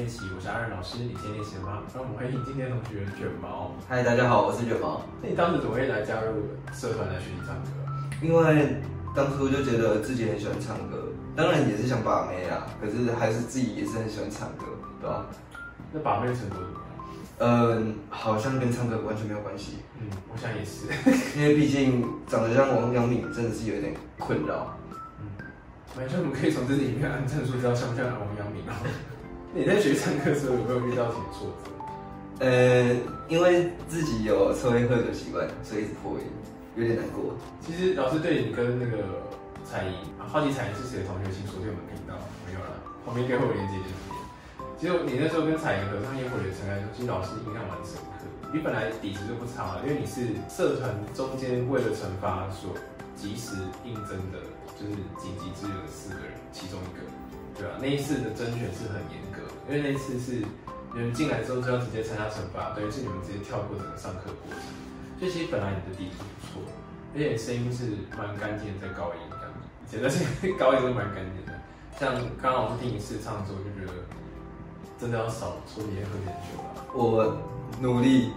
练习，我是阿任老师。你今天练习了吗？让我们欢迎今天的同学卷毛。嗨，大家好，我是卷毛。那你当时怎么会来加入社团来学习唱歌？因为当初就觉得自己很喜欢唱歌，当然也是想把妹啊，可是还是自己也是很喜欢唱歌，对吧？那把妹成果怎么样？嗯，好像跟唱歌完全没有关系，嗯，我想也是。因为毕竟长得像王阳明，真的是有点困扰。嗯，反正我们可以从这里面按证书知道像不像王阳明哦。你在学唱歌的时候有没有遇到什么挫折？呃，因为自己有抽烟喝酒习惯，所以一直破音，有点难过。其实老师对你跟那个彩莹，好奇彩莹是谁的同学，请锁定我们频道，没有了，旁边应该会有连接就这边。其实你那时候跟彩莹合唱《烟火里的尘埃》，其实老师印象蛮深刻。你本来底子就不差，因为你是社团中间为了惩罚所及时应征的，就是紧急支援的四个人其中一个，对吧？那一次的甄选是很严格，因为那次是你们进来之后就要直接参加惩罚，等于是你们直接跳过整个上课过程。所以其实本来你的底子不错，而且声音是蛮干净的，在高音这样，现在是高音都蛮干净的。像刚刚老师听一次唱的时候，就觉得。真的要少抽烟喝点酒啊！我努力，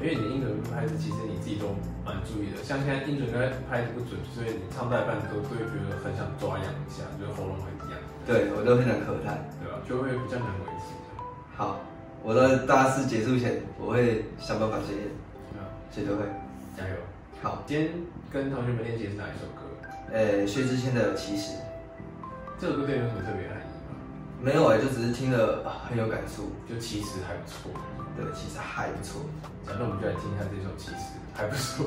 对，因为你的音准拍子其实你自己都蛮注意的。像现在音准跟拍子不准，所以你唱到一半都都会觉得很想抓痒一下，就是喉咙很痒。对我都很想咳痰，对吧？就会比较难维持。好，我的大四结束前，我会想办法戒烟。啊，绝对会，加油！好，今天跟同学们练习是哪一首歌？呃，薛之谦的《其实》。这首歌对你有什么特别含义吗？没有哎，就只是听了很有感触，就其实还不错。对，其实还不错。那我们就来听一下这首《其实还不错》。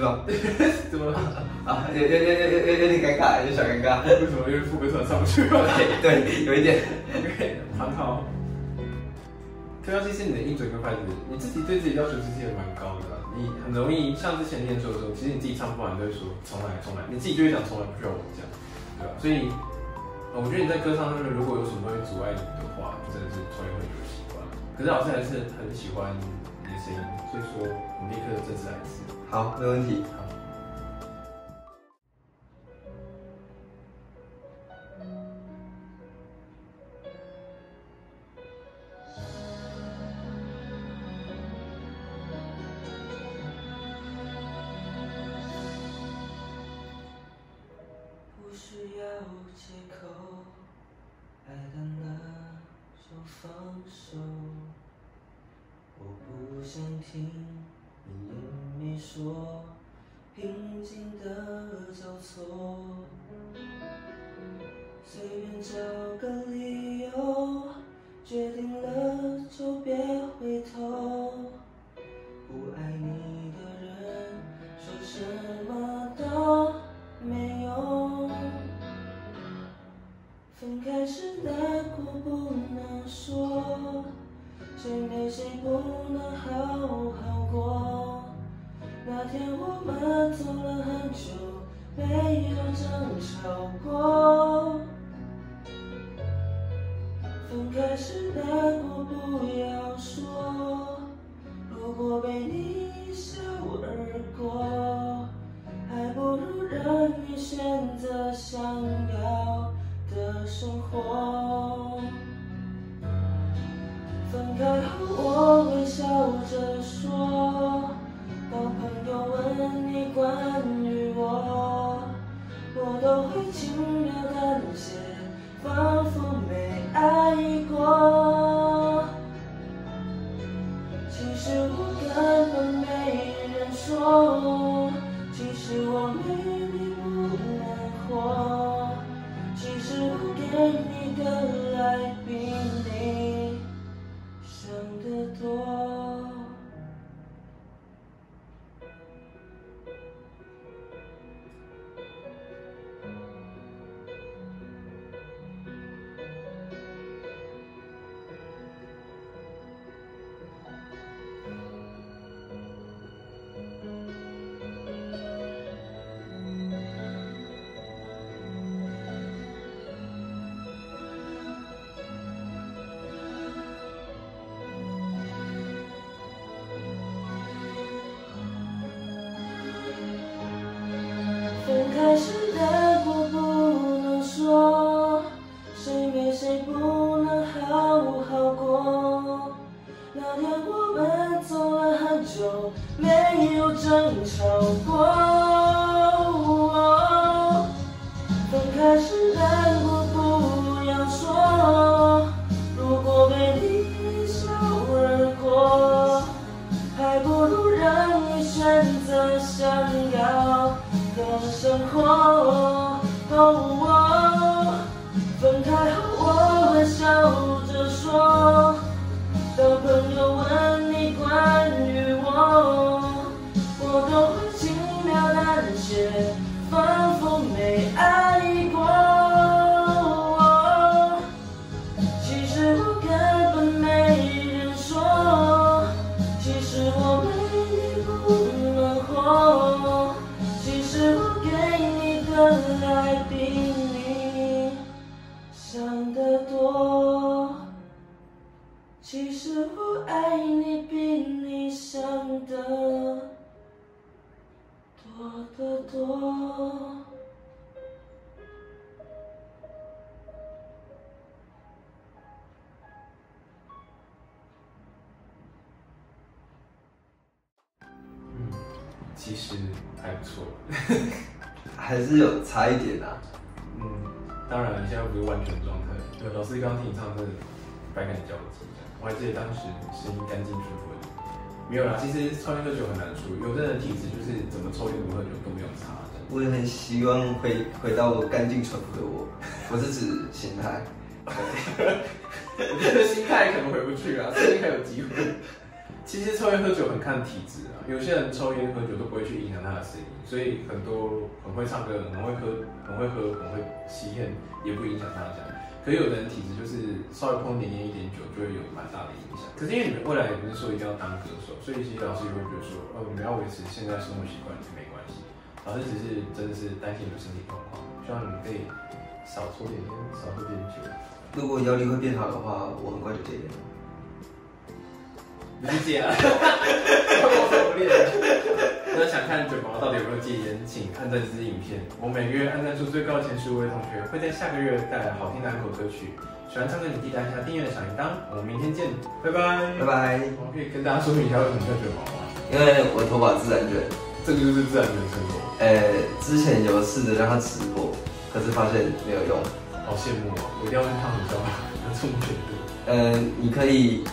怎么？啊，有有有有有有点尴尬，有点小尴尬。为什么？因为副歌突然上不去了。对，有一点。OK，很好。对啊，其实你的音准跟拍子，你自己对自己要求其实也蛮高的。你很容易像之前练奏的时候，其实你自己唱不完都会说重来重来，你自己就会想重来，不需要我讲，对吧？所以我觉得你在歌唱上面如果有什么东西阻碍你的话，真的是重练会有习惯。可是老师还是很喜欢你的声音，所以说我们立刻正式来一次。好没问题。不需要借口爱的那种放手我不想听。找个理由，决定了就别回头。不爱你的人，说什么都没用。分开时难过不能说。谁没谁不能好好过？那天我们走了很久，没有争吵过。分开时难过不要说，如果被你一笑而过，还不如让你选择想要的生活。分开后，我天我们走了很久，没有争吵过。分开时多。嗯，其实还不错。还是有差一点啊。嗯，当然现在不是完全状态。对，老师刚听你唱真的百感交集。我还记得当时声音干净纯纯。没有啦，其实抽烟喝酒很难处理，有的人体质就是怎么抽烟怎么喝酒都没有差的。我也很希望回回到我干净淳朴的我，我是指心态。我觉得心态可能回不去啊，声音还有机会。其实抽烟喝酒很看体质啊，有些人抽烟喝酒都不会去影响他的声音，所以很多很会唱歌、很会喝、很会喝、很会吸烟，也不影响他这样。可是有的人体质就是稍微碰点烟一点酒，就会有蛮大的影响。可是因为你们未来也不是说一定要当歌手，所以其实老师也会觉得说，哦，你们要维持现在生活习惯也没关系。老师只是真的是担心你们身体状况，希望你们可以少抽点烟，少喝点酒。如果腰力会变好的话，我很快就戒烟了。理解了，我受不了。那想看卷毛到底有没有戒烟，请按赞这支影片。我每个月按赞数最高的前十五位同学，会在下个月带来好听的安口歌曲。喜欢唱歌，你记得按下订阅的小铃铛。我们明天见，拜拜，拜。拜。我可以跟大家说明一下为什么叫卷毛吗？因为我头发自然卷，这个就是自然卷生活，呃，之前有试着让它直播，可是发现没有用。好羡慕哦！我一定要去烫你知道吗？有这么卷度，呃，你可以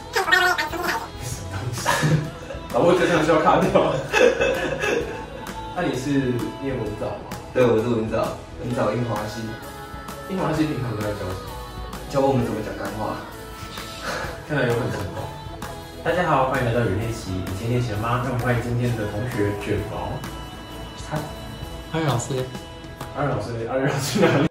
什么东西？老婆这场需要卡掉。那你是念文藻吗？对我是文藻，文藻樱华系，英华系平常都在教什么？教我们怎么讲干话。看来有很成功。大家好，欢迎来到语练习。你今天练习了吗？让我们欢迎今天的同学卷毛。他安老师，阿仁老师，阿仁老师去哪里？